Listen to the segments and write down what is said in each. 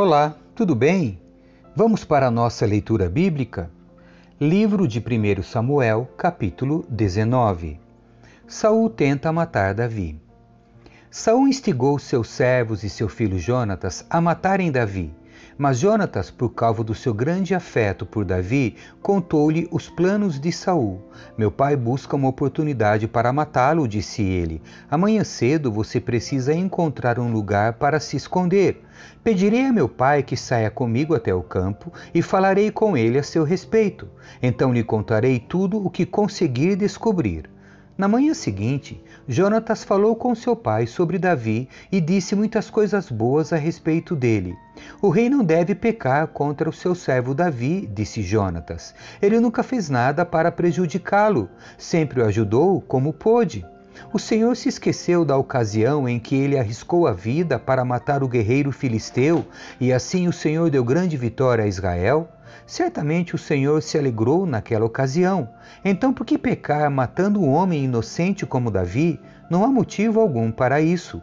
Olá, tudo bem? Vamos para a nossa leitura bíblica? Livro de 1 Samuel, capítulo 19. Saul tenta matar Davi. Saul instigou seus servos e seu filho Jonatas a matarem Davi, mas Jonatas, por causa do seu grande afeto por Davi, contou-lhe os planos de Saul. Meu pai busca uma oportunidade para matá-lo, disse ele. Amanhã cedo você precisa encontrar um lugar para se esconder. Pedirei a meu pai que saia comigo até o campo e falarei com ele a seu respeito. Então lhe contarei tudo o que conseguir descobrir. Na manhã seguinte, Jonatas falou com seu pai sobre Davi e disse muitas coisas boas a respeito dele. O rei não deve pecar contra o seu servo Davi, disse Jonatas. Ele nunca fez nada para prejudicá-lo, sempre o ajudou como pôde. O Senhor se esqueceu da ocasião em que ele arriscou a vida para matar o guerreiro filisteu, e assim o Senhor deu grande vitória a Israel? Certamente o Senhor se alegrou naquela ocasião. Então, por que pecar matando um homem inocente como Davi? Não há motivo algum para isso.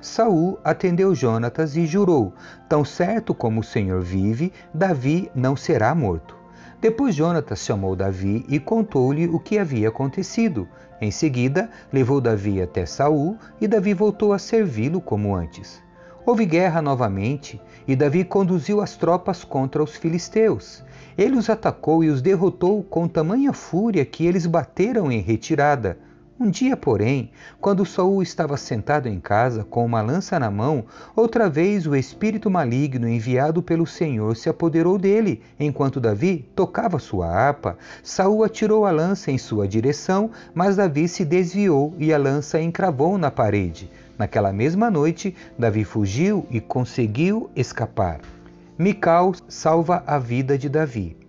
Saul atendeu Jonatas e jurou: Tão certo como o Senhor vive, Davi não será morto. Depois Jonatas chamou Davi e contou-lhe o que havia acontecido. Em seguida, levou Davi até Saul e Davi voltou a servi-lo como antes. Houve guerra novamente e Davi conduziu as tropas contra os filisteus. Ele os atacou e os derrotou com tamanha fúria que eles bateram em retirada. Um dia, porém, quando Saul estava sentado em casa com uma lança na mão, outra vez o espírito maligno enviado pelo Senhor se apoderou dele, enquanto Davi tocava sua harpa. Saul atirou a lança em sua direção, mas Davi se desviou e a lança encravou na parede. Naquela mesma noite, Davi fugiu e conseguiu escapar. Mical salva a vida de Davi.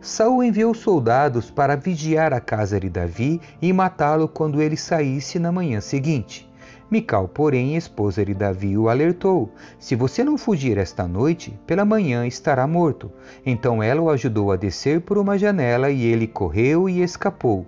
Saul enviou soldados para vigiar a casa de Davi e matá-lo quando ele saísse na manhã seguinte. Mical, porém, esposa de Davi, o alertou: Se você não fugir esta noite, pela manhã estará morto. Então ela o ajudou a descer por uma janela e ele correu e escapou.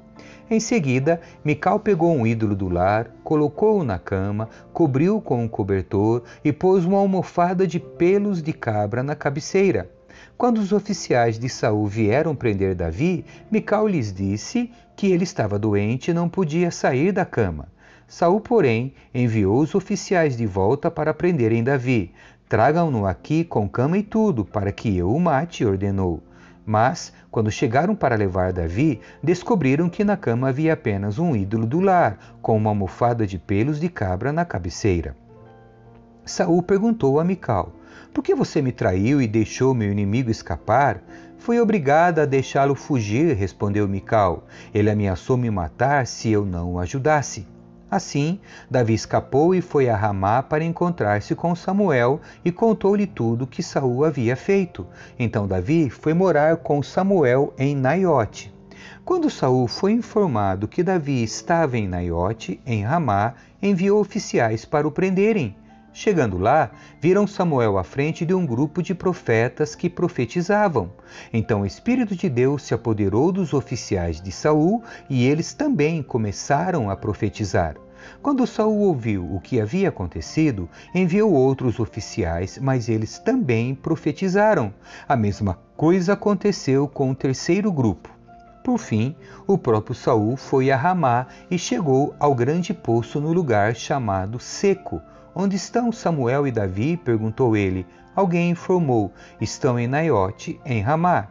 Em seguida, Mical pegou um ídolo do lar, colocou-o na cama, cobriu-o com um cobertor e pôs uma almofada de pelos de cabra na cabeceira. Quando os oficiais de Saul vieram prender Davi, Mical lhes disse que ele estava doente e não podia sair da cama. Saul, porém, enviou os oficiais de volta para prenderem Davi. Tragam-no aqui com cama e tudo, para que eu o mate, ordenou. Mas, quando chegaram para levar Davi, descobriram que na cama havia apenas um ídolo do lar, com uma almofada de pelos de cabra na cabeceira. Saul perguntou a Mical: por que você me traiu e deixou meu inimigo escapar? Fui obrigada a deixá-lo fugir, respondeu Mical. Ele ameaçou me matar se eu não o ajudasse. Assim, Davi escapou e foi a Ramá para encontrar-se com Samuel e contou-lhe tudo que Saul havia feito. Então Davi foi morar com Samuel em Naiote. Quando Saul foi informado que Davi estava em Naiote, em Ramá, enviou oficiais para o prenderem. Chegando lá, viram Samuel à frente de um grupo de profetas que profetizavam. Então o Espírito de Deus se apoderou dos oficiais de Saul e eles também começaram a profetizar. Quando Saul ouviu o que havia acontecido, enviou outros oficiais, mas eles também profetizaram. A mesma coisa aconteceu com o terceiro grupo. Por fim, o próprio Saul foi a Ramá e chegou ao grande poço no lugar chamado Seco, Onde estão Samuel e Davi? perguntou ele. Alguém informou: Estão em Naiote, em Ramá.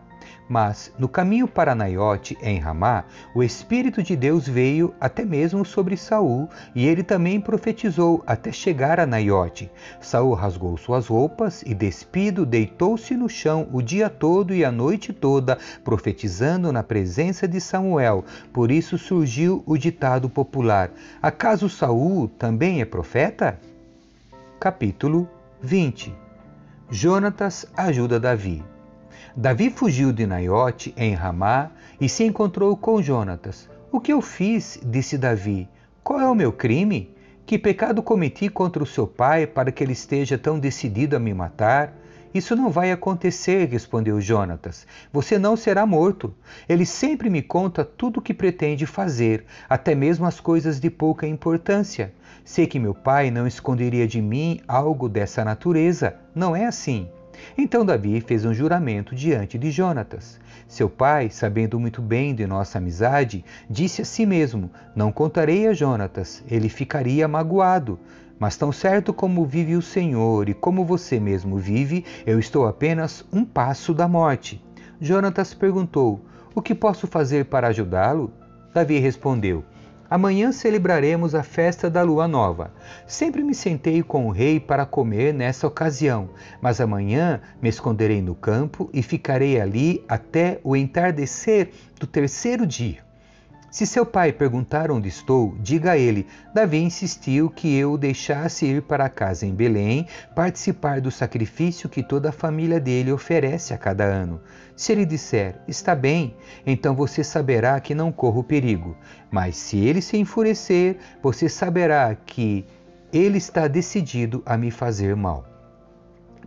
Mas, no caminho para Naiote, em Ramá, o Espírito de Deus veio até mesmo sobre Saul, e ele também profetizou até chegar a Naiote. Saul rasgou suas roupas e, despido, deitou-se no chão o dia todo e a noite toda, profetizando na presença de Samuel. Por isso surgiu o ditado popular: Acaso Saul também é profeta? Capítulo 20 Jonatas ajuda Davi. Davi fugiu de Naiote em Ramá e se encontrou com Jonatas. O que eu fiz? disse Davi. Qual é o meu crime? Que pecado cometi contra o seu pai para que ele esteja tão decidido a me matar? Isso não vai acontecer, respondeu Jonatas. Você não será morto. Ele sempre me conta tudo o que pretende fazer, até mesmo as coisas de pouca importância. Sei que meu pai não esconderia de mim algo dessa natureza. Não é assim. Então Davi fez um juramento diante de Jonatas. Seu pai, sabendo muito bem de nossa amizade, disse a si mesmo: Não contarei a Jonatas, ele ficaria magoado. Mas tão certo como vive o Senhor e como você mesmo vive, eu estou apenas um passo da morte. Jonatas perguntou: O que posso fazer para ajudá-lo? Davi respondeu: Amanhã celebraremos a festa da lua nova. Sempre me sentei com o rei para comer nessa ocasião, mas amanhã me esconderei no campo e ficarei ali até o entardecer do terceiro dia. Se seu pai perguntar onde estou, diga a ele: Davi insistiu que eu o deixasse ir para casa em Belém participar do sacrifício que toda a família dele oferece a cada ano. Se ele disser: Está bem, então você saberá que não corro perigo. Mas se ele se enfurecer, você saberá que ele está decidido a me fazer mal.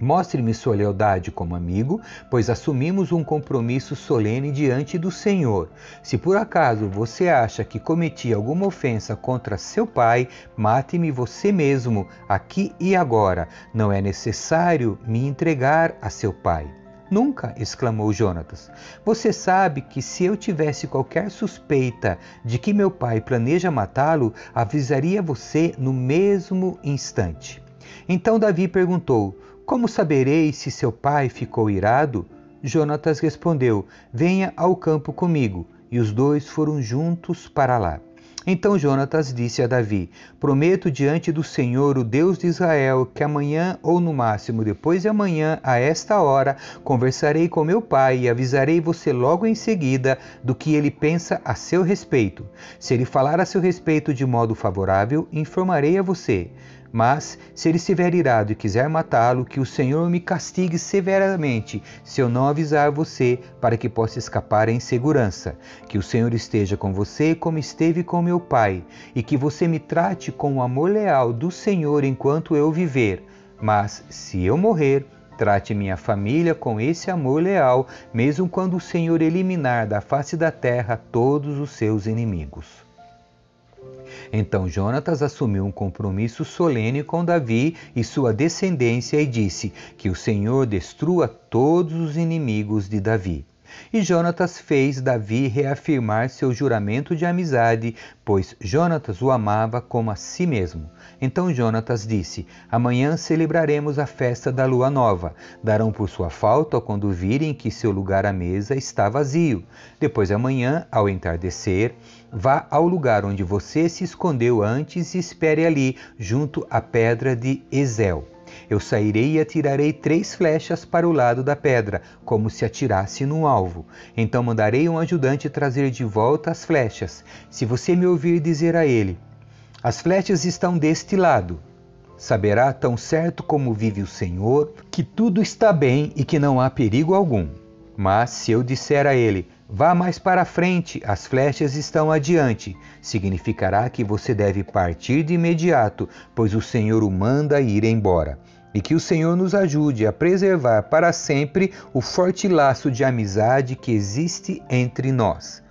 Mostre-me sua lealdade como amigo, pois assumimos um compromisso solene diante do Senhor. Se por acaso você acha que cometi alguma ofensa contra seu pai, mate-me você mesmo, aqui e agora. Não é necessário me entregar a seu pai. Nunca, exclamou Jonatas. Você sabe que se eu tivesse qualquer suspeita de que meu pai planeja matá-lo, avisaria você no mesmo instante. Então Davi perguntou: como saberei se seu pai ficou irado? Jonatas respondeu: Venha ao campo comigo. E os dois foram juntos para lá. Então Jonatas disse a Davi: Prometo diante do Senhor, o Deus de Israel, que amanhã ou no máximo depois de amanhã, a esta hora, conversarei com meu pai e avisarei você logo em seguida do que ele pensa a seu respeito. Se ele falar a seu respeito de modo favorável, informarei a você. Mas, se ele estiver irado e quiser matá-lo, que o Senhor me castigue severamente, se eu não avisar você, para que possa escapar em segurança. Que o Senhor esteja com você como esteve com meu pai, e que você me trate com o amor leal do Senhor enquanto eu viver. Mas, se eu morrer, Trate minha família com esse amor leal, mesmo quando o Senhor eliminar da face da terra todos os seus inimigos. Então Jonatas assumiu um compromisso solene com Davi e sua descendência e disse: Que o Senhor destrua todos os inimigos de Davi. E Jonatas fez Davi reafirmar seu juramento de amizade, pois Jonatas o amava como a si mesmo. Então Jonatas disse: Amanhã celebraremos a festa da lua nova. Darão por sua falta quando virem que seu lugar à mesa está vazio. Depois amanhã, ao entardecer, vá ao lugar onde você se escondeu antes e espere ali, junto à pedra de Ezel. Eu sairei e atirarei três flechas para o lado da pedra, como se atirasse num alvo. Então mandarei um ajudante trazer de volta as flechas. Se você me ouvir dizer a ele: As flechas estão deste lado, saberá tão certo como vive o Senhor que tudo está bem e que não há perigo algum. Mas se eu disser a ele: Vá mais para frente, as flechas estão adiante. Significará que você deve partir de imediato, pois o Senhor o manda ir embora. E que o Senhor nos ajude a preservar para sempre o forte laço de amizade que existe entre nós.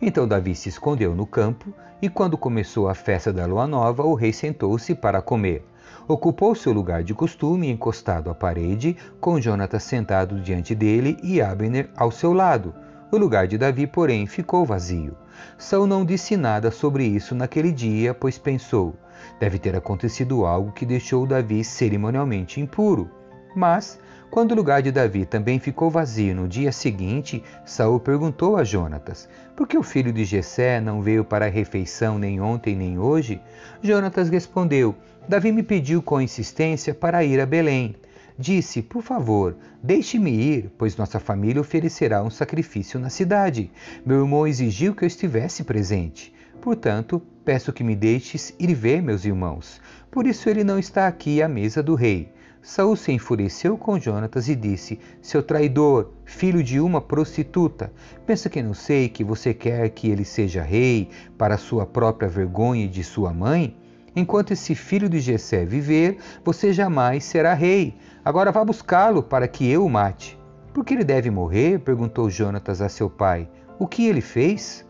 Então Davi se escondeu no campo, e quando começou a festa da lua nova, o rei sentou-se para comer. Ocupou seu lugar de costume, encostado à parede, com Jonatas sentado diante dele e Abner ao seu lado. O lugar de Davi, porém, ficou vazio. Saul não disse nada sobre isso naquele dia, pois pensou: deve ter acontecido algo que deixou Davi cerimonialmente impuro. Mas, quando o lugar de Davi também ficou vazio no dia seguinte, Saul perguntou a Jonatas: Por que o filho de Jessé não veio para a refeição nem ontem nem hoje? Jonatas respondeu: Davi me pediu com insistência para ir a Belém. Disse: Por favor, deixe-me ir, pois nossa família oferecerá um sacrifício na cidade. Meu irmão exigiu que eu estivesse presente. Portanto, peço que me deixes ir ver meus irmãos. Por isso ele não está aqui à mesa do rei. Saul se enfureceu com Jonatas e disse: Seu traidor, filho de uma prostituta, pensa que não sei que você quer que ele seja rei para sua própria vergonha e de sua mãe? Enquanto esse filho de Jessé viver, você jamais será rei. Agora vá buscá-lo para que eu o mate. Por que ele deve morrer? perguntou Jonatas a seu pai. O que ele fez?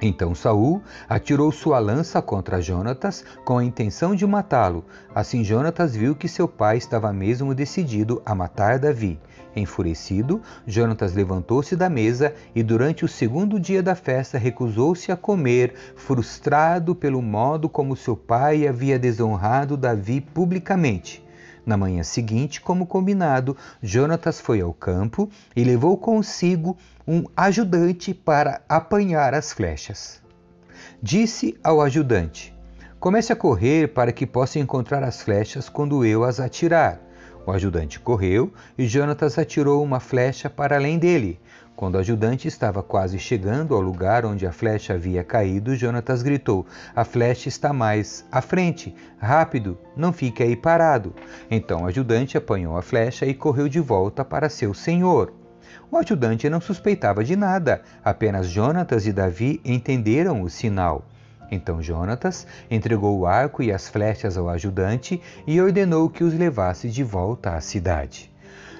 Então Saul atirou sua lança contra Jonatas com a intenção de matá-lo. Assim Jonatas viu que seu pai estava mesmo decidido a matar Davi. Enfurecido, Jonatas levantou-se da mesa e durante o segundo dia da festa recusou-se a comer, frustrado pelo modo como seu pai havia desonrado Davi publicamente. Na manhã seguinte, como combinado, Jonatas foi ao campo e levou consigo um ajudante para apanhar as flechas. Disse ao ajudante: Comece a correr para que possa encontrar as flechas quando eu as atirar. O ajudante correu e Jonatas atirou uma flecha para além dele. Quando o ajudante estava quase chegando ao lugar onde a flecha havia caído, Jonatas gritou: A flecha está mais à frente. Rápido, não fique aí parado. Então o ajudante apanhou a flecha e correu de volta para seu senhor. O ajudante não suspeitava de nada, apenas Jonatas e Davi entenderam o sinal. Então Jonatas entregou o arco e as flechas ao ajudante e ordenou que os levasse de volta à cidade.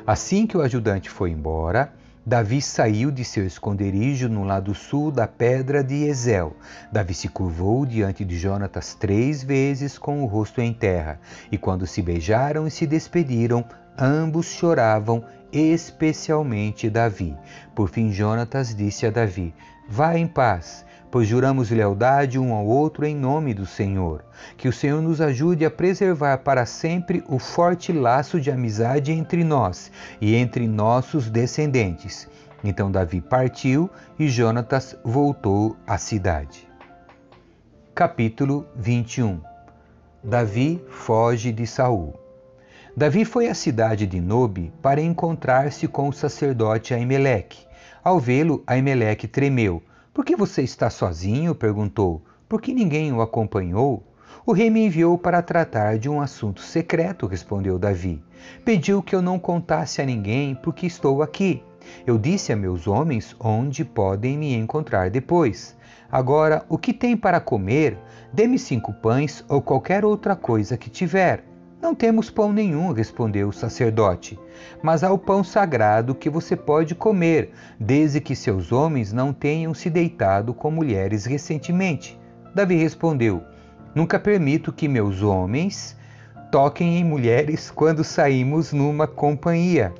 Assim que o ajudante foi embora, Davi saiu de seu esconderijo no lado sul da pedra de Ezel. Davi se curvou diante de Jonatas três vezes com o rosto em terra, e quando se beijaram e se despediram, ambos choravam, especialmente Davi. Por fim, Jonatas disse a Davi: Vá em paz pois juramos lealdade um ao outro em nome do Senhor. Que o Senhor nos ajude a preservar para sempre o forte laço de amizade entre nós e entre nossos descendentes. Então Davi partiu e Jonatas voltou à cidade. Capítulo 21 Davi foge de Saul. Davi foi à cidade de Nobe para encontrar-se com o sacerdote Aimeleque. Ao vê-lo, Aimeleque tremeu por que você está sozinho? perguntou. Por que ninguém o acompanhou? O rei me enviou para tratar de um assunto secreto, respondeu Davi. Pediu que eu não contasse a ninguém porque estou aqui. Eu disse a meus homens onde podem me encontrar depois. Agora, o que tem para comer? Dê-me cinco pães ou qualquer outra coisa que tiver. Não temos pão nenhum, respondeu o sacerdote, mas há o pão sagrado que você pode comer, desde que seus homens não tenham se deitado com mulheres recentemente. Davi respondeu: Nunca permito que meus homens toquem em mulheres quando saímos numa companhia.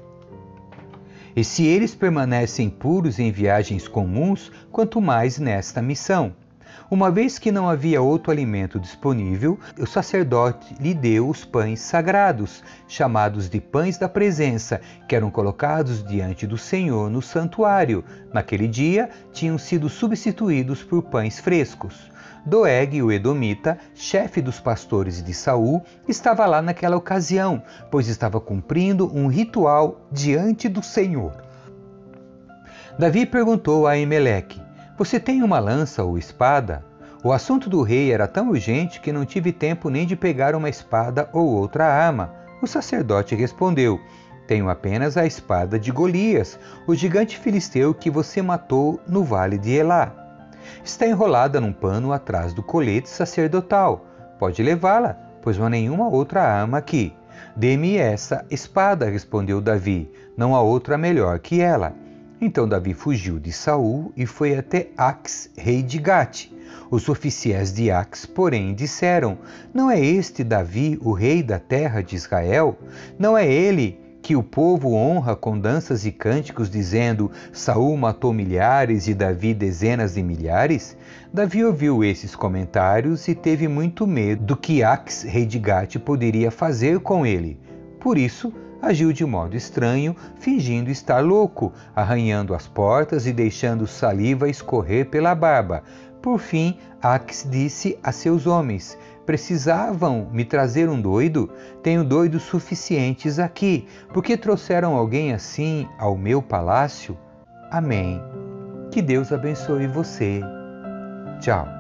E se eles permanecem puros em viagens comuns, quanto mais nesta missão. Uma vez que não havia outro alimento disponível, o sacerdote lhe deu os pães sagrados, chamados de pães da presença, que eram colocados diante do Senhor no santuário. Naquele dia, tinham sido substituídos por pães frescos. Doeg, o Edomita, chefe dos pastores de Saul, estava lá naquela ocasião, pois estava cumprindo um ritual diante do Senhor. Davi perguntou a Emeleque: você tem uma lança ou espada? O assunto do rei era tão urgente que não tive tempo nem de pegar uma espada ou outra arma. O sacerdote respondeu: Tenho apenas a espada de Golias, o gigante filisteu que você matou no vale de Elá. Está enrolada num pano atrás do colete sacerdotal. Pode levá-la, pois não há nenhuma outra arma aqui. Dê-me essa espada, respondeu Davi. Não há outra melhor que ela. Então Davi fugiu de Saul e foi até Ax, rei de Gate. Os oficiais de Ax, porém, disseram: Não é este Davi o rei da terra de Israel? Não é ele que o povo honra com danças e cânticos, dizendo: Saul matou milhares e Davi dezenas de milhares? Davi ouviu esses comentários e teve muito medo do que Ax, rei de Gate, poderia fazer com ele. Por isso, agiu de modo estranho, fingindo estar louco, arranhando as portas e deixando saliva escorrer pela barba. Por fim, Ax disse a seus homens: Precisavam me trazer um doido? Tenho doidos suficientes aqui. Por que trouxeram alguém assim ao meu palácio? Amém. Que Deus abençoe você. Tchau.